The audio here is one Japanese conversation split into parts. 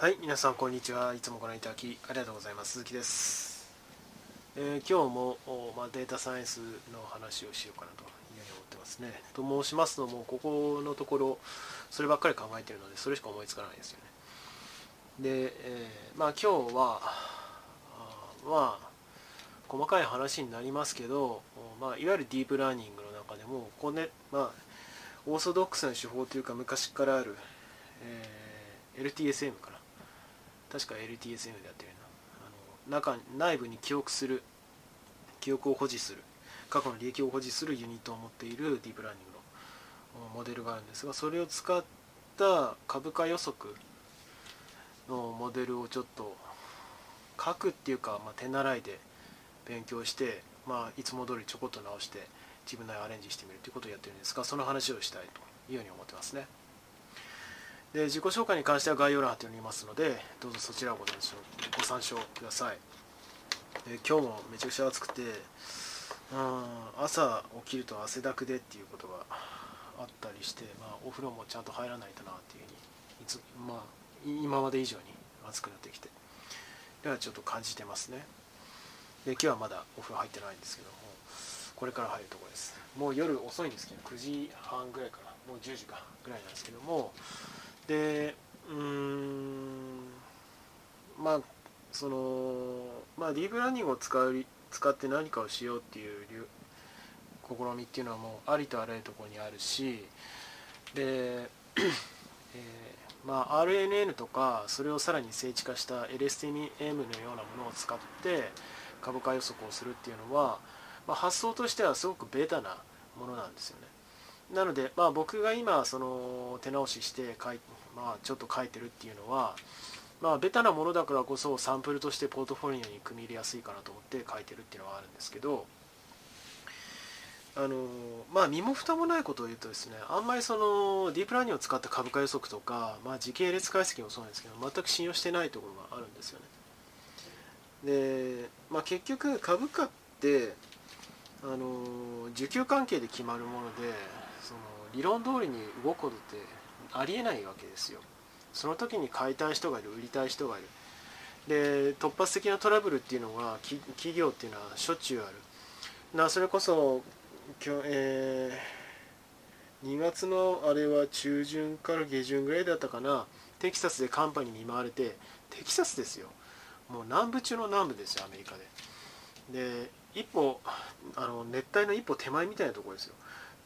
はい皆さんこんにちは。いつもご覧いただきありがとうございます。鈴木です、えー今日も、まあ、データサイエンスの話をしようかなというふうに思ってますね。と申しますのもここのところそればっかり考えてるのでそれしか思いつかないですよね。で、えーまあ今日はまあ細かい話になりますけど、まあ、いわゆるディープラーニングの中でもこれ、まあ、オーソドックスな手法というか昔からある、えー LTSM かな。確か LTSM でやってるな。あの中内部に記憶する。記憶を保持する。過去の利益を保持するユニットを持っているディープラーニングのモデルがあるんですがそれを使った株価予測のモデルをちょっと書くっていうか、まあ、手習いで勉強して、まあ、いつも通りちょこっと直して自分なりアレンジしてみるということをやってるんですがその話をしたいというふうに思ってますね。で自己紹介に関しては概要欄貼っておりますのでどうぞそちらをご参照ご参照ください。で今日もめちゃくちゃ暑くてうん朝起きると汗だくでっていうことがあったりして、まあ、お風呂もちゃんと入らないとなっていうふうにいつ、まあ、今まで以上に暑くなってきてではちょっと感じてますね。で今日はまだお風呂入ってないんですけどもこれから入るところです。もう夜遅いんですけど9時半ぐらいかな。もう10時かぐらいなんですけどもでうんまあそのまあディープラーニングを使う使って何かをしようっていう試みっていうのはもうありとあらゆるところにあるしで、えーまあ、RNN とかそれをさらに精緻化した LSTM のようなものを使って株価予測をするっていうのは、まあ、発想としてはすごくベタなものなんですよね。なので、まあ、僕が今その手直しして書い、まあ、ちょっと書いてるっていうのは、まあ、ベタなものだからこそサンプルとしてポートフォリオに組み入れやすいかなと思って書いてるっていうのはあるんですけどあのまあ身も蓋もないことを言うとですねあんまりそのディープラーニングを使った株価予測とか、まあ、時系列解析もそうなんですけど全く信用してないところがあるんですよね。で、まあ、結局株価ってあの需給関係で決まるものでその理論通りに動くことってありえないわけですよ。その時に買いたい人がいる売りたい人がいる。で突発的なトラブルっていうのが企業っていうのはしょっちゅうある。なそれこそきょ、えー2月のあれは中旬から下旬ぐらいだったかな。テキサスで寒波に見舞われてテキサスですよ。もう南部中の南部ですよアメリカで。で一歩あの熱帯の一歩手前みたいなところですよ。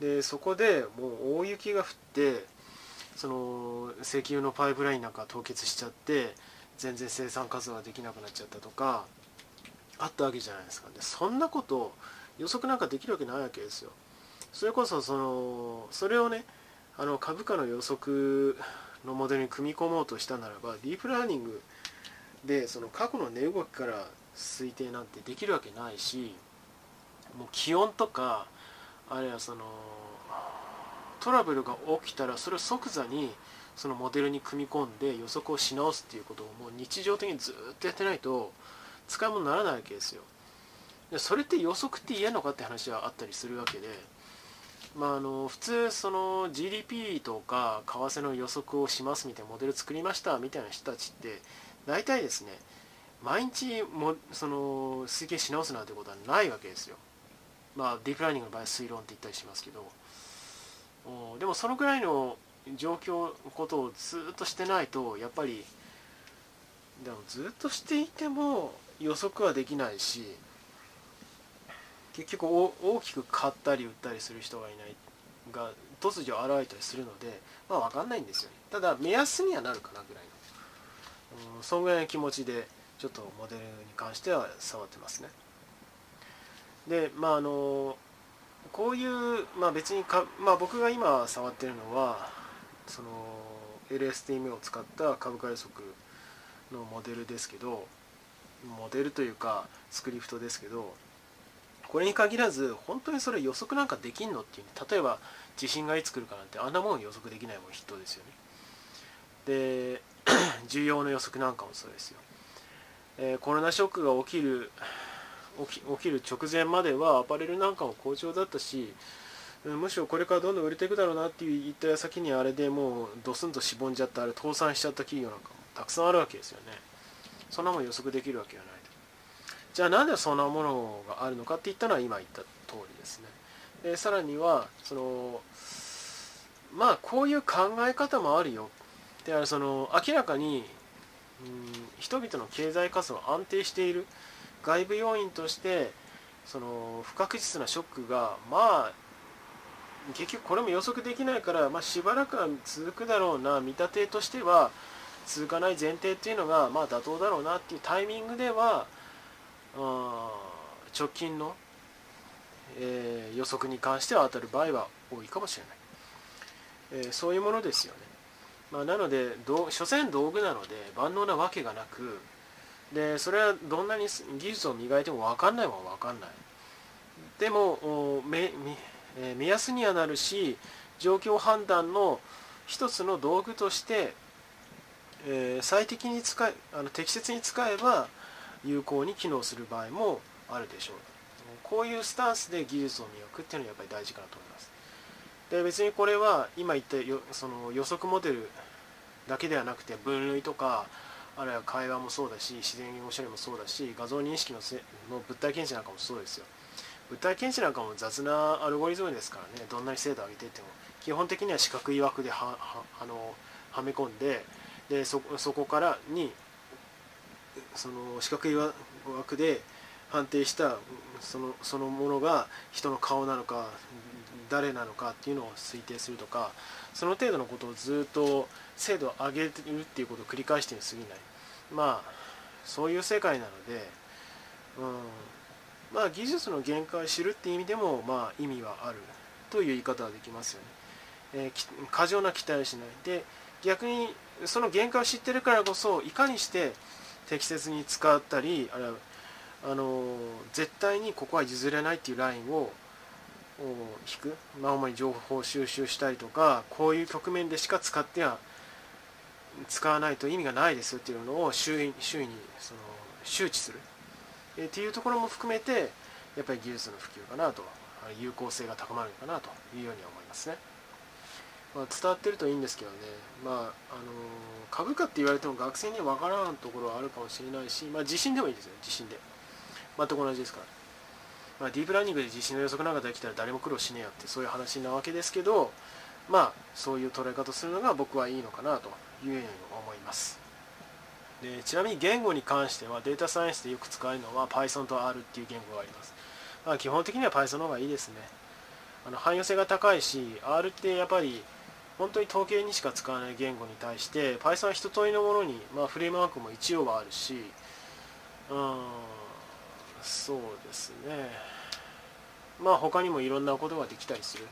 でそこでもう大雪が降ってその石油のパイプラインなんか凍結しちゃって全然生産活動ができなくなっちゃったとかあったわけじゃないですか。でそんなこと予測なんかできるわけないわけですよ。それこそそのそれをねあの株価の予測のモデルに組み込もうとしたならばディープラーニングでその過去の値動きから推定なんてできるわけないしもう気温とかあるいはそのトラブルが起きたらそれを即座にそのモデルに組み込んで予測をし直すっていうことをもう日常的にずっとやってないと使い物にならないわけですよ。でそれって予測って嫌なのかって話はあったりするわけで、まあ、あの普通その GDP とか為替の予測をしますみたいなモデル作りましたみたいな人たちって大体ですね毎日もその推計し直すなんてことはないわけですよ。まあディープラーニングの場合は推論って言ったりしますけどでもそのぐらいの状況のことをずっとしてないとやっぱりでもずっとしていても予測はできないし結局大きく買ったり売ったりする人がいないが突如現れたりするのでまあ分かんないんですよね。ただ目安にはなるかなぐらいの、うん、そんぐらいの気持ちでちょっとモデルに関しては触ってますね。でまああのこういう、まあ、別にか、まあ、僕が今触ってるのはその LSTM を使った株価予測のモデルですけどモデルというかスクリプトですけどこれに限らず本当にそれ予測なんかできんのっていう例えば地震がいつ来るかなんてあんなもん予測できないもん筆頭ですよね。で 需要の予測なんかもそうですよ、えーコロナショックが起きる起き起きる直前まではアパレルなんかも好調だったしむしろこれからどんどん売れていくだろうなっていう言った矢先にあれでもうドスンとしぼんじゃったあれ倒産しちゃった企業なんかもたくさんあるわけですよね。そんなもん予測できるわけがないと。じゃあなんでそんなものがあるのかって言ったのは今言った通りですね。でさらにはそのまあこういう考え方もあるよ。であその明らかに、うん、人々の経済活動が安定している。外部要因としてその不確実なショックがまあ結局これも予測できないから、まあ、しばらくは続くだろうな見立てとしては続かない前提っていうのがまあ妥当だろうなっていうタイミングでは直近の、えー、予測に関しては当たる場合は多いかもしれない、えー、そういうものですよね、まあ、なのでど所詮道具なので万能なわけがなくでそれはどんなに技術を磨いても分かんないもん分かんない。でも目安にはなるし状況判断の一つの道具として、えー、最適に使えあの適切に使えば有効に機能する場合もあるでしょう。こういうスタンスで技術を磨くっていうのはやっぱり大事かなと思います。で別にこれは今言ったよその予測モデルだけではなくて分類とかあるいは会話もそうだし自然言語処理もそうだし画像認識のせの物体検知なんかもそうですよ。物体検知なんかも雑なアルゴリズムですからね。どんなに精度上げていっても。基本的には四角い枠でははあのはめ込んででそこからにその四角い枠で判定したそのそのものが人の顔なのか誰なのかっていうのを推定するとかその程度のことをずっと精度を上げるっていうことを繰り返してに過ぎない。まあそういう世界なので、うん、まあ技術の限界を知るっていう意味でもまあ意味はあるという言い方はできますよね、えー、過剰な期待をしない。で逆にその限界を知ってるからこそいかにして適切に使ったりあるいはあの絶対にここは譲れないっていうラインを引く、まあ、主に情報収集したりとかこういう局面でしか使っては使わないと意味がないですっていうのを周囲周囲にその周知する、えっていうところも含めてやっぱり技術の普及かなと。有効性が高まるかなというように思いますね。まあ、伝わってるといいんですけどね、まああの株価って言われても学生には分からんところはあるかもしれないし、まあ、地震でもいいですよ。地震で。全く同じですから、まあ、ディープラーニングで地震の予測なんかできたら誰も苦労しねえよってそういう話なわけですけどまあそういう捉え方するのが僕はいいのかなというふうに思います。でちなみに言語に関してはデータサイエンスでよく使えるのは Python と R っていう言語があります、まあ、基本的には Python の方がいいですね。あの汎用性が高いし R ってやっぱり本当に統計にしか使わない言語に対して Python は一通りのものに、まあ、フレームワークも一応はあるしうん。そうですね。まあ他にもいろんなことができたりする。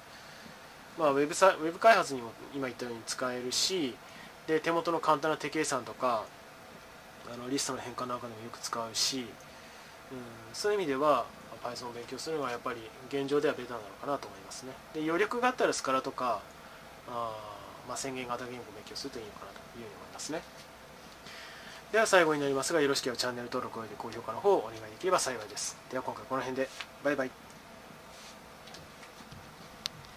まあウェブサウェブ開発にも今言ったように使えるしで手元の簡単な手計算とかあのリストの変換なんかでもよく使うし、うん、そういう意味では Python を勉強するのはやっぱり現状ではベタなのかなと思いますね。で余力があったらスカラとかあまあ、宣言型言語を勉強するといいのかなというふうに思いますね。では最後になりますが、よろしければチャンネル登録および高評価の方をお願いできれば幸いです。では今回この辺で、バイバイ。